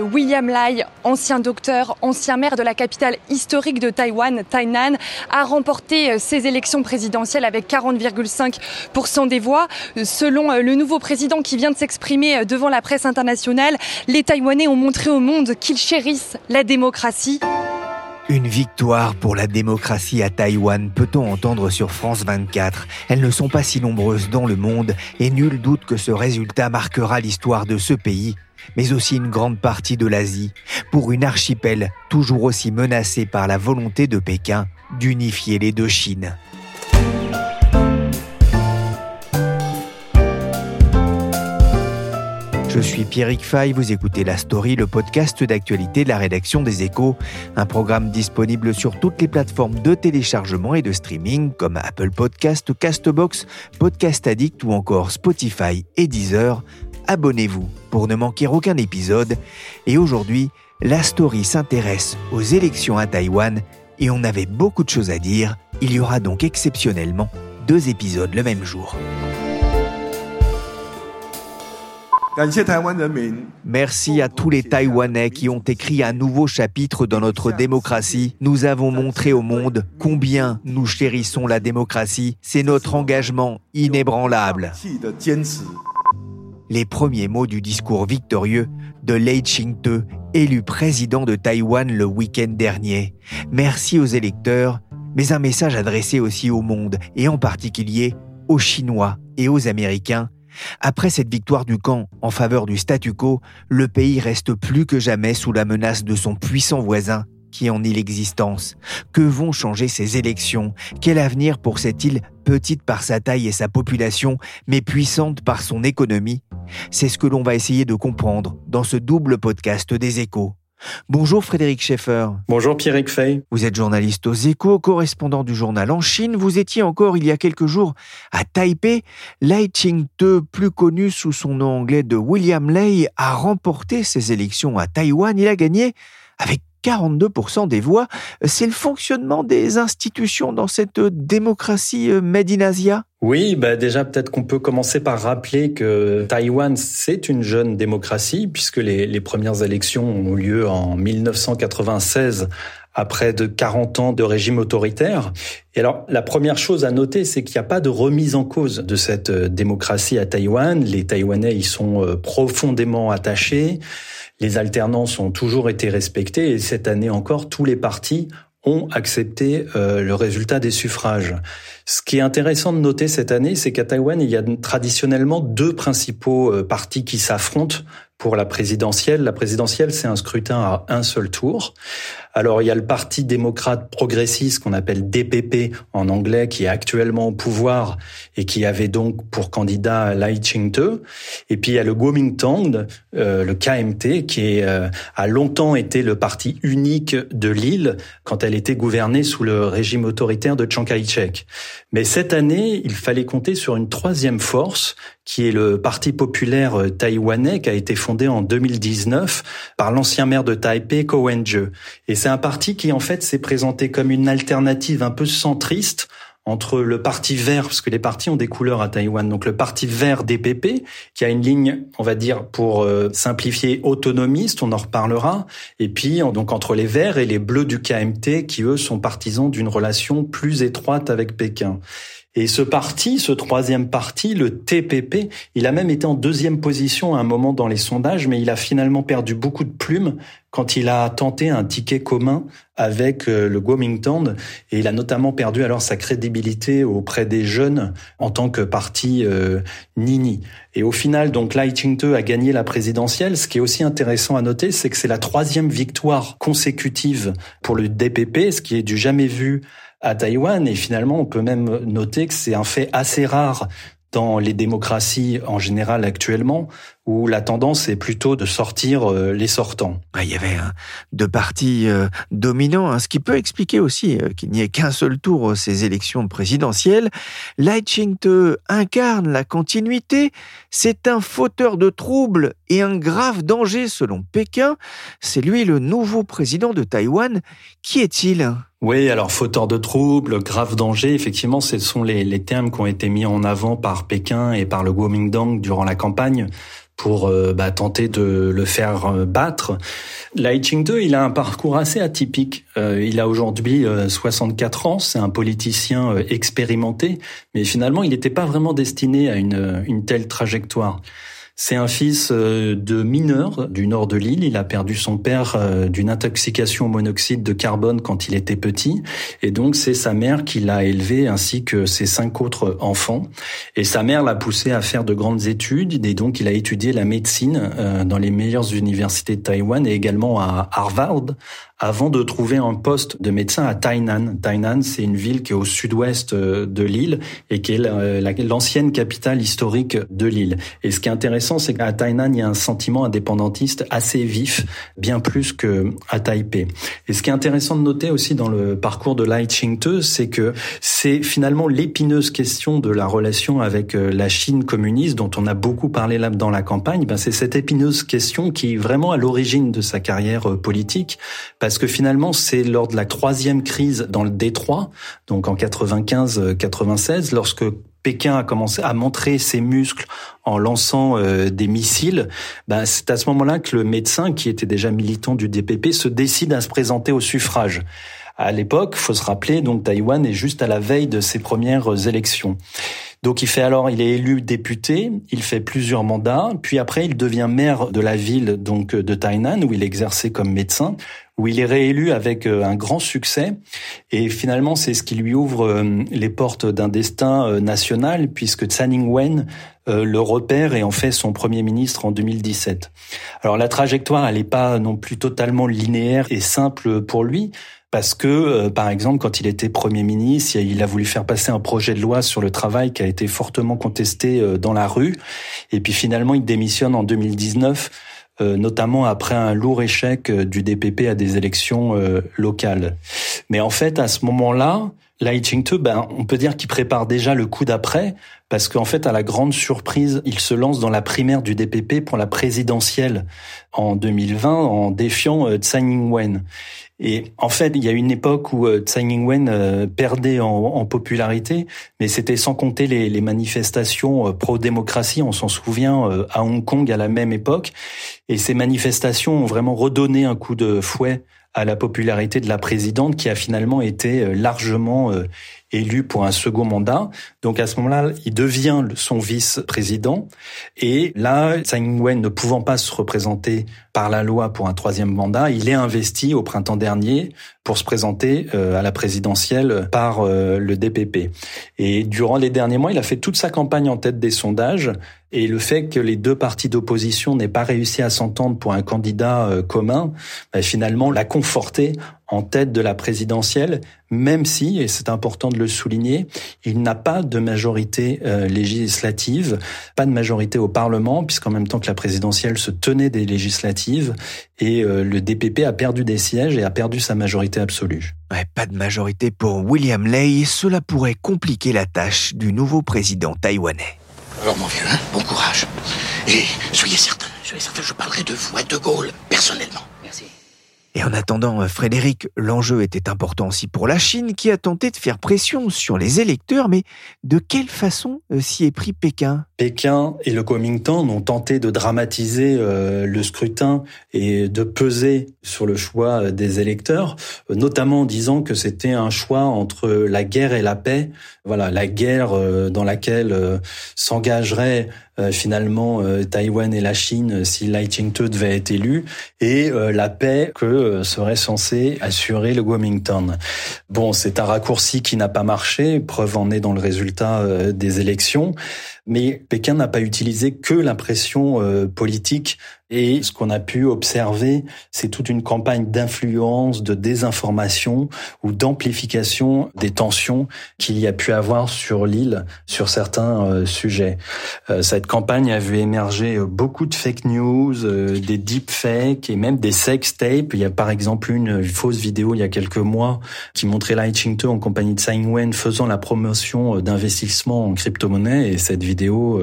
William Lai, ancien docteur, ancien maire de la capitale historique de Taïwan, Tainan, a remporté ses élections présidentielles avec 40,5% des voix. Selon le nouveau président qui vient de s'exprimer devant la presse internationale, les Taïwanais ont montré au monde qu'ils chérissent la démocratie. Une victoire pour la démocratie à Taïwan, peut-on entendre sur France 24. Elles ne sont pas si nombreuses dans le monde et nul doute que ce résultat marquera l'histoire de ce pays, mais aussi une grande partie de l'Asie, pour une archipel toujours aussi menacée par la volonté de Pékin d'unifier les deux Chines. Je suis Pierrick Fay, vous écoutez La Story, le podcast d'actualité de la rédaction des Échos, un programme disponible sur toutes les plateformes de téléchargement et de streaming comme Apple Podcast, Castbox, Podcast Addict ou encore Spotify et Deezer. Abonnez-vous pour ne manquer aucun épisode. Et aujourd'hui, La Story s'intéresse aux élections à Taïwan et on avait beaucoup de choses à dire. Il y aura donc exceptionnellement deux épisodes le même jour. Merci à tous les Taïwanais qui ont écrit un nouveau chapitre dans notre démocratie. Nous avons montré au monde combien nous chérissons la démocratie. C'est notre engagement inébranlable. Les premiers mots du discours victorieux de Lei Ching-te, élu président de Taïwan le week-end dernier. Merci aux électeurs, mais un message adressé aussi au monde, et en particulier aux Chinois et aux Américains après cette victoire du camp en faveur du statu quo, le pays reste plus que jamais sous la menace de son puissant voisin qui en nie l'existence. Que vont changer ces élections? Quel avenir pour cette île petite par sa taille et sa population, mais puissante par son économie? C'est ce que l'on va essayer de comprendre dans ce double podcast des échos. Bonjour Frédéric Schaeffer. Bonjour Pierrick Fay. Vous êtes journaliste aux échos, correspondant du journal en Chine. Vous étiez encore il y a quelques jours à Taipei. Lai Ching-te, plus connu sous son nom anglais de William Lei, a remporté ses élections à Taïwan. Il a gagné avec 42% des voix. C'est le fonctionnement des institutions dans cette démocratie euh, made in Asia? Oui, bah déjà peut-être qu'on peut commencer par rappeler que Taïwan, c'est une jeune démocratie, puisque les, les premières élections ont eu lieu en 1996 après de 40 ans de régime autoritaire. Et alors, la première chose à noter, c'est qu'il n'y a pas de remise en cause de cette euh, démocratie à Taïwan. Les Taïwanais y sont euh, profondément attachés. Les alternances ont toujours été respectées et cette année encore, tous les partis ont accepté euh, le résultat des suffrages. Ce qui est intéressant de noter cette année, c'est qu'à Taïwan, il y a traditionnellement deux principaux partis qui s'affrontent pour la présidentielle. La présidentielle, c'est un scrutin à un seul tour. Alors, il y a le Parti démocrate progressiste qu'on appelle DPP en anglais, qui est actuellement au pouvoir et qui avait donc pour candidat Lai Ching-te. Et puis, il y a le Kuomintang, euh, le KMT, qui euh, a longtemps été le parti unique de l'île quand elle était gouvernée sous le régime autoritaire de Chiang Kai-shek. Mais cette année, il fallait compter sur une troisième force, qui est le Parti populaire euh, taïwanais, qui a été fondé en 2019 par l'ancien maire de Taipei, Ko Wen-je. Et c'est un parti qui, en fait, s'est présenté comme une alternative un peu centriste entre le parti vert, parce que les partis ont des couleurs à Taïwan, donc le parti vert DPP, qui a une ligne, on va dire, pour euh, simplifier, autonomiste, on en reparlera, et puis donc entre les verts et les bleus du KMT, qui eux sont partisans d'une relation plus étroite avec Pékin. Et ce parti, ce troisième parti, le TPP, il a même été en deuxième position à un moment dans les sondages, mais il a finalement perdu beaucoup de plumes quand il a tenté un ticket commun avec euh, le Kuomintang et il a notamment perdu alors sa crédibilité auprès des jeunes en tant que parti euh, Nini. Et au final, donc Lai Ching-te a gagné la présidentielle. Ce qui est aussi intéressant à noter, c'est que c'est la troisième victoire consécutive pour le DPP, ce qui est du jamais vu à Taïwan. Et finalement, on peut même noter que c'est un fait assez rare dans les démocraties en général actuellement, où la tendance est plutôt de sortir euh, les sortants. Il y avait deux partis euh, dominants, hein, ce qui peut expliquer aussi euh, qu'il n'y ait qu'un seul tour ces élections présidentielles. Lai Ching-te incarne la continuité. C'est un fauteur de troubles et un grave danger selon Pékin. C'est lui le nouveau président de Taïwan. Qui est-il? Oui, alors fauteur de troubles, grave danger, effectivement, ce sont les, les, termes qui ont été mis en avant par Pékin et par le Kuomintang durant la campagne pour euh, bah, tenter de le faire euh, battre. Lai Ching-te, il a un parcours assez atypique. Euh, il a aujourd'hui 64 ans, c'est un politicien expérimenté, mais finalement, il n'était pas vraiment destiné à une, une telle trajectoire. C'est un fils euh, de mineur du nord de l'île. Il a perdu son père euh, d'une intoxication au monoxyde de carbone quand il était petit. Et donc, c'est sa mère qui l'a élevé ainsi que ses cinq autres enfants. Et sa mère l'a poussé à faire de grandes études. Et donc, il a étudié la médecine euh, dans les meilleures universités de Taïwan et également à Harvard avant de trouver un poste de médecin à Tainan. Tainan, c'est une ville qui est au sud-ouest euh, de l'île et qui est l'ancienne capitale historique de l'île. Et ce qui est intéressant, c'est qu'à Tainan, il y a un sentiment indépendantiste assez vif, bien plus que à Taipei. Et ce qui est intéressant de noter aussi dans le parcours de Lai Ching-te, c'est que c'est finalement l'épineuse question de la relation avec euh, la Chine communiste dont on a beaucoup parlé là dans la campagne. Ben, c'est cette épineuse question qui est vraiment à l'origine de sa carrière euh, politique que finalement, c'est lors de la troisième crise dans le Détroit, donc en 95-96, lorsque Pékin a commencé à montrer ses muscles en lançant euh, des missiles, ben c'est à ce moment-là que le médecin, qui était déjà militant du DPP, se décide à se présenter au suffrage. À l'époque, faut se rappeler, donc Taïwan est juste à la veille de ses premières élections. Donc il fait alors, il est élu député, il fait plusieurs mandats, puis après il devient maire de la ville donc de Tainan où il exerçait comme médecin, où il est réélu avec euh, un grand succès. Et finalement, c'est ce qui lui ouvre euh, les portes d'un destin euh, national, puisque Tsai Ing-wen le repère et en fait son premier ministre en 2017. Alors la trajectoire, elle n'est pas non plus totalement linéaire et simple pour lui, parce que, par exemple, quand il était Premier ministre, il a voulu faire passer un projet de loi sur le travail qui a été fortement contesté dans la rue. Et puis finalement, il démissionne en 2019, euh, notamment après un lourd échec du DPP à des élections locales. Mais en fait, à ce moment-là, Lai Ching-te, ben, on peut dire qu'il prépare déjà le coup d'après, parce qu'en fait, à la grande surprise, il se lance dans la primaire du DPP pour la présidentielle en 2020 en défiant Tsai Ing-wen. Et en fait, il y a une époque où euh, Tsai Ing-wen euh, perdait en, popularité, mais c'était sans compter les, manifestations euh, pro-démocratie. On s'en souvient à Hong Kong à la même époque. Et ces manifestations ont vraiment redonné un coup de fouet à la popularité de la présidente qui a finalement été largement élu pour un second mandat. Donc à ce moment-là, il devient son vice-président. Et là, Tsai Ing-wen ne pouvant pas se représenter par la loi pour un troisième mandat, il est investi au printemps dernier pour se présenter euh, à la présidentielle par euh, le DPP. Et durant les derniers mois, il a fait toute sa campagne en tête des sondages. Et le fait que les deux partis d'opposition n'aient pas réussi à s'entendre pour un candidat euh, commun, bah, finalement l'a conforté en tête de la présidentielle, même si, et c'est important de le souligner, il n'a pas de majorité euh, législative, pas de majorité au Parlement, puisqu'en même temps que la présidentielle se tenait des législatives, et euh, le DPP a perdu des sièges et a perdu sa majorité absolue. Ouais, pas de majorité pour William Lay, cela pourrait compliquer la tâche du nouveau président taïwanais. Alors mon vieux, hein, bon courage. Et soyez certain, soyez certain, je parlerai de vous à De Gaulle, personnellement. Et en attendant, euh, Frédéric, l'enjeu était important aussi pour la Chine qui a tenté de faire pression sur les électeurs, mais de quelle façon euh, s'y est pris Pékin? Pékin et le Kuomintang ont tenté de dramatiser euh, le scrutin et de peser sur le choix des électeurs, notamment en disant que c'était un choix entre la guerre et la paix. Voilà, la guerre dans laquelle s'engagerait finalement Taïwan et la Chine si Lai Ching-te devait être élu, et la paix que euh, serait censé assurer le Wilmington. Bon, c'est un raccourci qui n'a pas marché, preuve en est dans le résultat euh, des élections, mais Pékin n'a pas utilisé que la pression euh, politique et ce qu'on a pu observer, c'est toute une campagne d'influence, de désinformation ou d'amplification des tensions qu'il y a pu avoir sur l'île sur certains euh, sujets. Euh, campagne a vu émerger euh, beaucoup de fake news, des deepfakes et même des sex tapes. Il y a par exemple une fausse vidéo il y a quelques mois qui montrait Lai Ching-te en compagnie de Tsai Ing-wen faisant la promotion d'investissement en crypto-monnaie et cette vidéo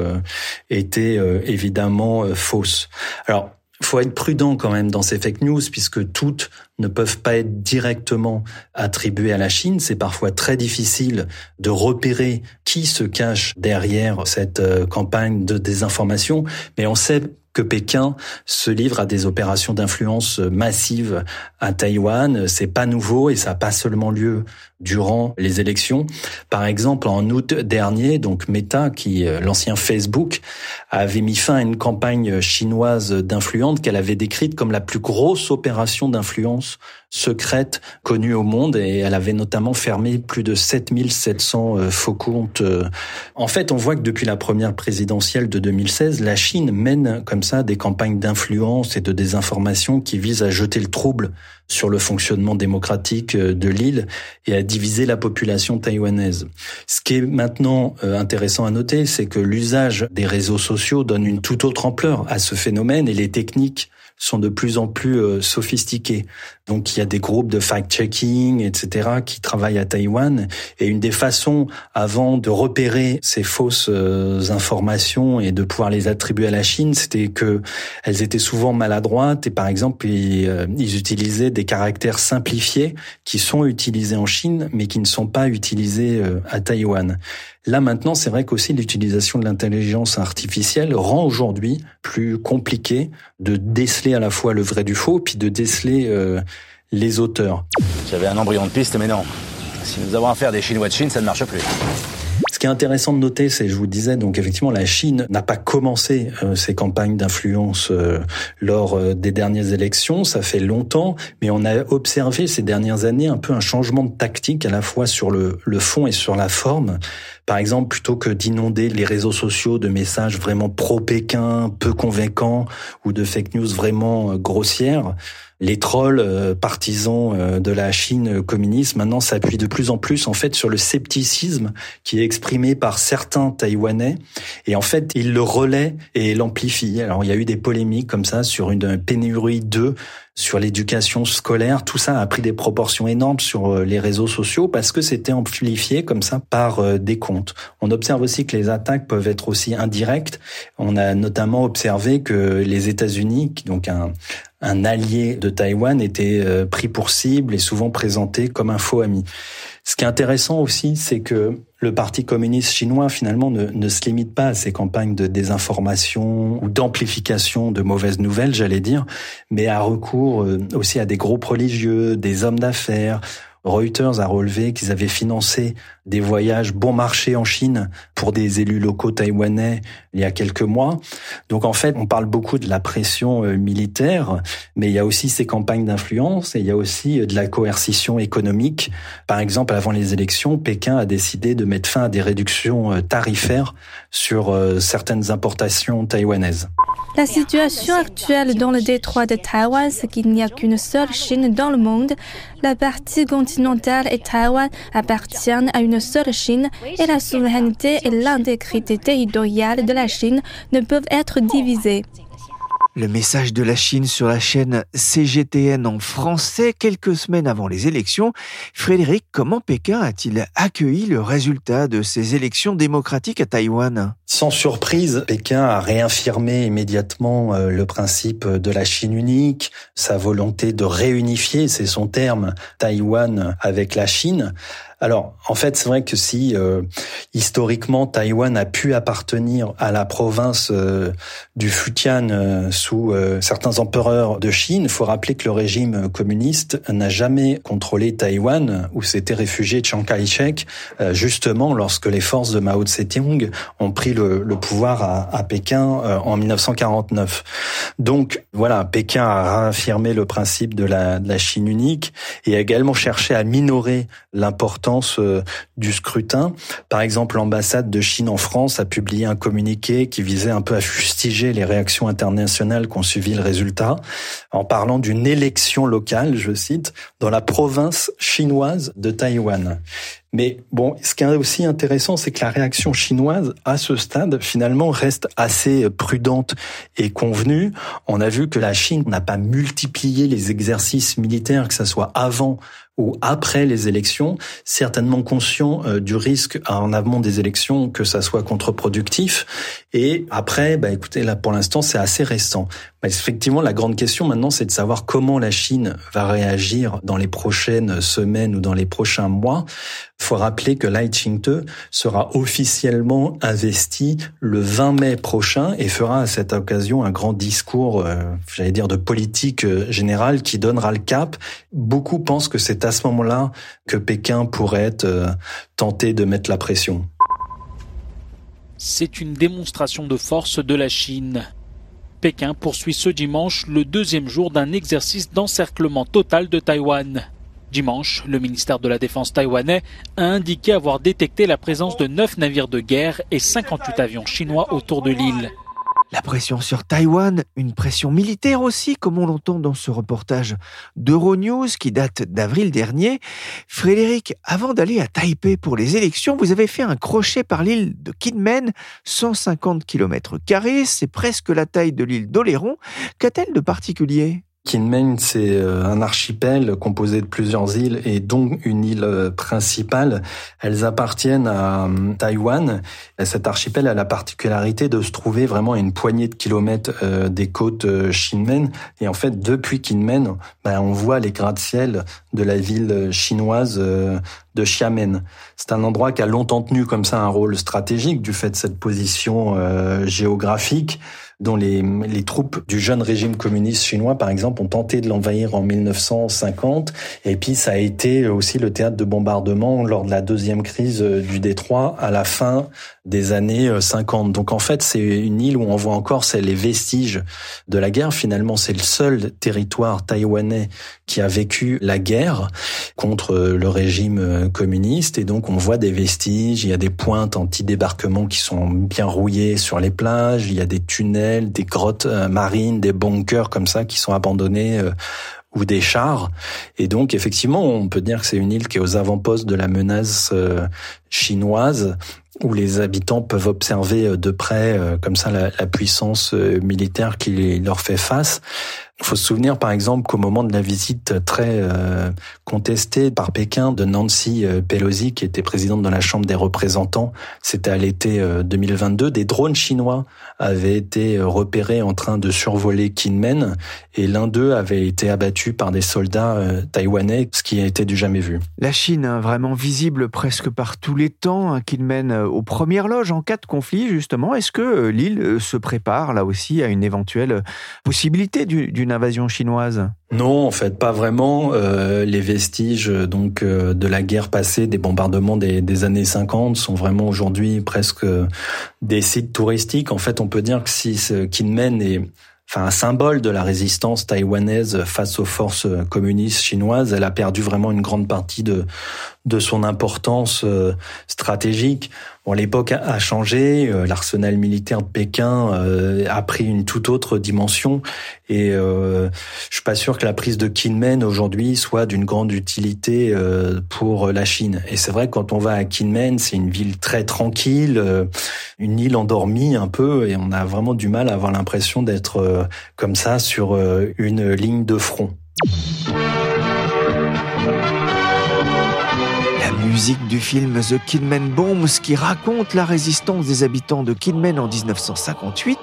était évidemment fausse. Alors faut être prudent quand même dans ces fake news puisque toutes ne peuvent pas être directement attribuées à la Chine. C'est parfois très difficile de repérer qui se cache derrière cette euh, campagne de désinformation, mais on sait que Pékin se livre à des opérations d'influence massive à Taïwan. C'est pas nouveau et ça n'a pas seulement lieu durant les élections. Par exemple, en août dernier, donc Meta, qui l'ancien Facebook, avait mis fin à une campagne chinoise d'influence qu'elle avait décrite comme la plus grosse opération d'influence secrète connue au monde et elle avait notamment fermé plus de 7700 euh, faux comptes. En fait, on voit que depuis la première présidentielle de 2016, la Chine mène comme ça des campagnes d'influence et de désinformation qui visent à jeter le trouble sur le fonctionnement démocratique euh, de l'île et à diviser la population taïwanaise. Ce qui est maintenant euh, intéressant à noter, c'est que l'usage des réseaux sociaux donne une toute autre ampleur à ce phénomène et les techniques sont de plus en plus euh, sophistiqués. Donc il y a des groupes de fact-checking, etc., qui travaillent à Taïwan. Et une des façons, avant de repérer ces fausses euh, informations et de pouvoir les attribuer à la Chine, c'était que elles étaient souvent maladroites. Et par exemple, ils, euh, ils utilisaient des caractères simplifiés qui sont utilisés en Chine, mais qui ne sont pas utilisés à Taïwan. Là maintenant, c'est vrai qu'aussi l'utilisation de l'intelligence artificielle rend aujourd'hui plus compliqué de déceler à la fois le vrai du faux, puis de déceler euh, les auteurs. J'avais un embryon de piste, mais non. Si nous avons affaire des Chinois de Chine, ça ne marche plus. Ce qui est intéressant de noter, c'est, je vous disais, donc effectivement, la Chine n'a pas commencé euh, ses campagnes d'influence euh, lors euh, des dernières élections. Ça fait longtemps, mais on a observé ces dernières années un peu un changement de tactique à la fois sur le, le fond et sur la forme. Par exemple, plutôt que d'inonder les réseaux sociaux de messages vraiment pro-Pékin, peu convaincants, ou de fake news vraiment grossières, les trolls euh, partisans euh, de la Chine communiste maintenant s'appuient de plus en plus en fait sur le scepticisme qui est exprimé par certains Taïwanais et en fait ils le relaient et l'amplifient. Alors il y a eu des polémiques comme ça sur une pénurie d'œufs sur l'éducation scolaire, tout ça a pris des proportions énormes sur euh, les réseaux sociaux parce que c'était amplifié comme ça par des comptes. On observe aussi que les attaques peuvent être aussi indirectes. On a notamment observé que les États-Unis, donc un, un allié de Taïwan était euh, pris pour cible et souvent présenté comme un faux ami. Ce qui est intéressant aussi, c'est que le Parti communiste chinois finalement ne, ne, se limite pas à ces campagnes de désinformation ou d'amplification de mauvaises nouvelles, j'allais dire, mais a recours euh, aussi à des groupes religieux, des hommes d'affaires, Reuters a relevé qu'ils avaient financé des voyages bon marché en Chine pour des élus locaux taïwanais il y a quelques mois. Donc en fait, on parle beaucoup de la pression euh, militaire, mais il y a aussi ces campagnes d'influence et il y a aussi euh, de la coercition économique. Par exemple, avant les élections, Pékin a décidé de mettre fin à des réductions euh, tarifaires sur certaines importations taïwanaises. La situation actuelle dans le détroit de Taïwan, c'est qu'il n'y a qu'une seule Chine dans le monde. La partie continentale et Taïwan appartiennent à une seule Chine et la souveraineté et l'intégrité territoriale de la Chine ne peuvent être divisées. Le message de la Chine sur la chaîne CGTN en français quelques semaines avant les élections. Frédéric, comment Pékin a-t-il accueilli le résultat de ces élections démocratiques à Taïwan? Sans surprise, Pékin a réaffirmé immédiatement euh, le principe de la Chine unique, sa volonté de réunifier, c'est son terme, Taïwan avec la Chine. Alors, en fait, c'est vrai que si euh, historiquement Taïwan a pu appartenir à la province euh, du Fujian euh, sous certains empereurs de Chine, il faut rappeler que le régime communiste n'a jamais contrôlé Taïwan, où s'était réfugié Chiang Kai-shek, justement lorsque les forces de Mao Tse-tung ont pris le, le pouvoir à, à Pékin en 1949. Donc voilà, Pékin a réaffirmé le principe de la, de la Chine unique et a également cherché à minorer l'importance euh, du scrutin. Par exemple, l'ambassade de Chine en France a publié un communiqué qui visait un peu à fustiger les réactions internationales qui ont suivi le résultat, en parlant d'une élection locale, je cite, dans la province chinoise de Taïwan. Mais bon, ce qui est aussi intéressant, c'est que la réaction chinoise à ce stade, finalement, reste assez prudente et convenue. On a vu que la Chine n'a pas multiplié les exercices militaires, que ce soit avant ou après les élections, certainement conscient euh, du risque en amont des élections que ça soit contre-productif. Et après, bah, écoutez, là pour l'instant, c'est assez récent. Bah, effectivement, la grande question maintenant, c'est de savoir comment la Chine va réagir dans les prochaines semaines ou dans les prochains mois. Faut rappeler que Lai Ching-te sera officiellement investi le 20 mai prochain et fera à cette occasion un grand discours, euh, j'allais dire, de politique euh, générale qui donnera le cap. Beaucoup pensent que c'est à ce moment-là que Pékin pourrait euh, tenté de mettre la pression. C'est une démonstration de force de la Chine. Pékin poursuit ce dimanche le deuxième jour d'un exercice d'encerclement total de Taïwan. Dimanche, le ministère de la Défense taïwanais a indiqué avoir détecté la présence de 9 navires de guerre et 58 avions chinois autour de l'île. La pression sur Taïwan, une pression militaire aussi, comme on l'entend dans ce reportage d'Euronews qui date d'avril dernier. Frédéric, avant d'aller à Taipei pour les élections, vous avez fait un crochet par l'île de Kinmen, 150 km, c'est presque la taille de l'île d'Oléron. Qu'a-t-elle de particulier? Kinmen, c'est euh, un archipel composé de plusieurs îles et dont une île euh, principale. Elles appartiennent à euh, Taïwan. Et cet archipel a la particularité de se trouver vraiment à une poignée de kilomètres des côtes Kinmen. Et en fait, depuis Kinmen, ben, on voit les gratte-ciel de la ville chinoise de Xiamen. C'est un endroit qui a longtemps tenu comme ça un rôle stratégique du fait de cette position géographique dont les, les troupes du jeune régime communiste chinois, par exemple, ont tenté de l'envahir en 1950. Et puis, ça a été aussi le théâtre de bombardement lors de la deuxième crise euh, du Détroit à la fin des années 50. Euh, Donc, en fait, c'est une île où on voit encore c'est les vestiges de la guerre. Finalement, c'est le seul territoire taïwanais qui a vécu la guerre contre euh, le régime communiste. Et donc, on voit des vestiges. Il y a des pointes anti-débarquement qui sont bien rouillées sur les plages. Il y a des tunnels des grottes euh, marines, des bunkers comme ça qui sont abandonnés euh, ou des chars. Et donc, effectivement, on peut dire que c'est une île qui est aux avant-postes de la menace euh, chinoise, où les habitants peuvent observer de près, comme ça, la, la puissance militaire qui leur fait face. Il faut se souvenir par exemple qu'au moment de la visite très euh, contestée par Pékin de Nancy euh, Pelosi, qui était présidente de la Chambre des représentants, c'était à l'été 2022, euh, des drones chinois avaient été repérés en train de survoler Kinmen et l'un d'eux avait été abattu par des soldats taïwanais, ce qui a été du jamais vu. La Chine, hein, vraiment visible presque par tous les temps, hein, Kinmen aux premières loges en cas de conflit justement. Est-ce que l'île se prépare là aussi à une éventuelle possibilité d'une invasion chinoise? Non, en fait, pas vraiment. Euh, les vestiges donc euh, de la guerre passée, des bombardements des, années 50 sont vraiment aujourd'hui presque des sites touristiques. En fait, on peut dire que si ce Kinmen est enfin un symbole de la résistance taïwanaise face aux forces communistes chinoises. Elle a perdu vraiment une grande partie de de son importance euh, stratégique. Bon, l'époque a changé, euh, l'arsenal militaire de Pékin euh, a pris une toute autre dimension et je suis pas sûr que la prise de Kinmen aujourd'hui soit d'une grande utilité pour la Chine. Et c'est vrai que quand on va à Kinmen, c'est une ville très tranquille, une île endormie un peu et on a vraiment du mal à avoir l'impression d'être comme ça sur une ligne de front. Musique du film The Kidman Bombs qui raconte la résistance des habitants de Kidman en 1958.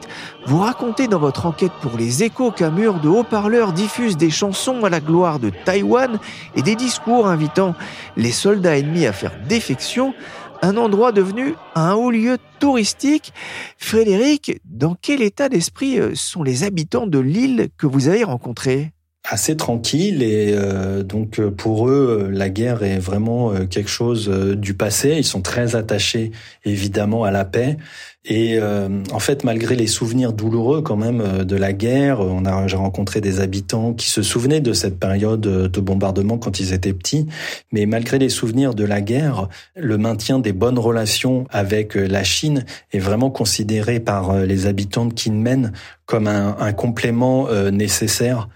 Vous racontez dans votre enquête pour les échos qu'un mur de haut-parleurs diffuse des chansons à la gloire de Taïwan et des discours invitant les soldats ennemis à faire défection un endroit devenu un haut lieu touristique. Frédéric, dans quel état d'esprit euh, sont les habitants de l'île que vous avez rencontrés? Assez tranquille et euh, donc euh, pour eux la guerre est vraiment euh, quelque chose du passé. Ils sont très attachés évidemment à la paix. Et en fait malgré les souvenirs douloureux quand même de la guerre on a j'ai rencontré des habitants qui se souvenaient de cette période de bombardement quand ils étaient petits. Mais malgré les souvenirs de la guerre le maintien des bonnes relations avec la Chine est vraiment considéré par les habitants de Kinmen comme un, un complément nécessaire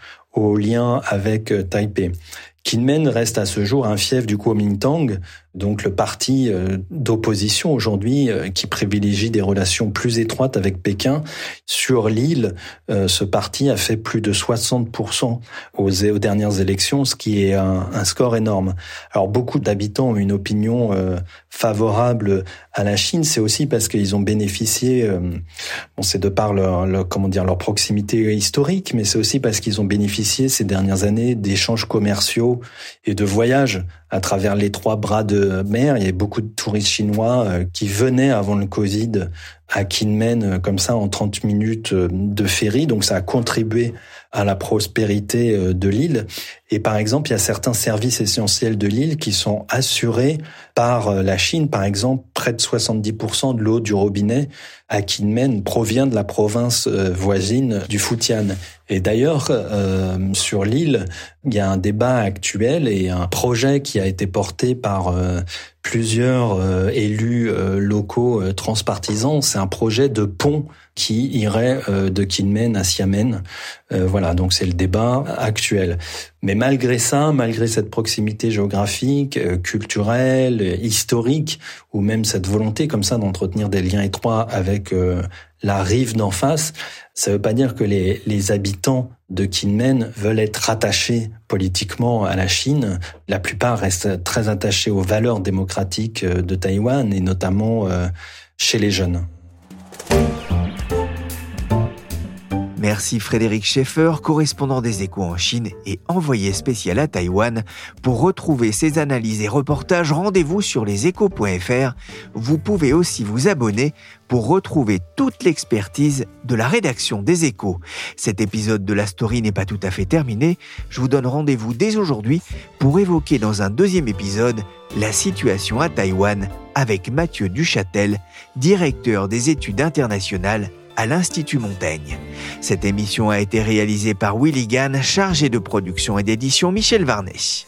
au lien avec euh, Taipei. Kinmen reste à ce jour un fief du Kuomintang, donc le parti euh, d'opposition aujourd'hui euh, qui privilégie des relations plus étroites avec Pékin. Sur l'île, euh, ce parti a fait plus de 60% aux, aux dernières élections, ce qui est un, un score énorme. Alors beaucoup d'habitants ont une opinion favorable à la Chine, c'est aussi parce qu'ils ont bénéficié, bon c'est de par leur, comment dire leur proximité historique, mais c'est aussi parce qu'ils ont bénéficié ces dernières années d'échanges commerciaux et de voyages à travers les trois bras de mer. Il y a beaucoup de touristes chinois euh, qui venaient avant le Covid à Kinmen euh, comme ça en 30 minutes euh, de ferry. Donc ça a contribué à la prospérité de l'île. Et par exemple, il y a certains services essentiels de l'île qui sont assurés par la Chine. Par exemple, près de 70% de l'eau du robinet à Kinmen provient de la province voisine du Fujian. Et d'ailleurs, euh, sur l'île, il y a un débat actuel et un projet qui a été porté par euh, plusieurs euh, élus locaux transpartisans. C'est un projet de pont qui irait de Kinmen à Xiamen. voilà, donc c'est le débat actuel. Mais malgré ça, malgré cette proximité géographique, culturelle, historique, ou même cette volonté comme ça d'entretenir des liens étroits avec la rive d'en face, ça ne veut pas dire que les, habitants de Kinmen veulent être rattachés politiquement à la Chine. La plupart restent très attachés aux valeurs démocratiques euh, de Taïwan et notamment euh, chez les jeunes. Merci Frédéric Schaeffer, correspondant des échos en Chine et envoyé spécial à Taïwan. Pour retrouver ces analyses et reportages, rendez-vous sur leséchos.fr. Vous pouvez aussi vous abonner pour retrouver toute l'expertise de la rédaction des échos. Cet épisode de la story n'est pas tout à fait terminé. Je vous donne rendez-vous dès aujourd'hui pour évoquer dans un deuxième épisode la situation à Taïwan avec Mathieu Duchâtel, directeur des études internationales à l'Institut Montaigne. Cette émission a été réalisée par Willy Gann, chargé de production et d'édition Michel Varnet.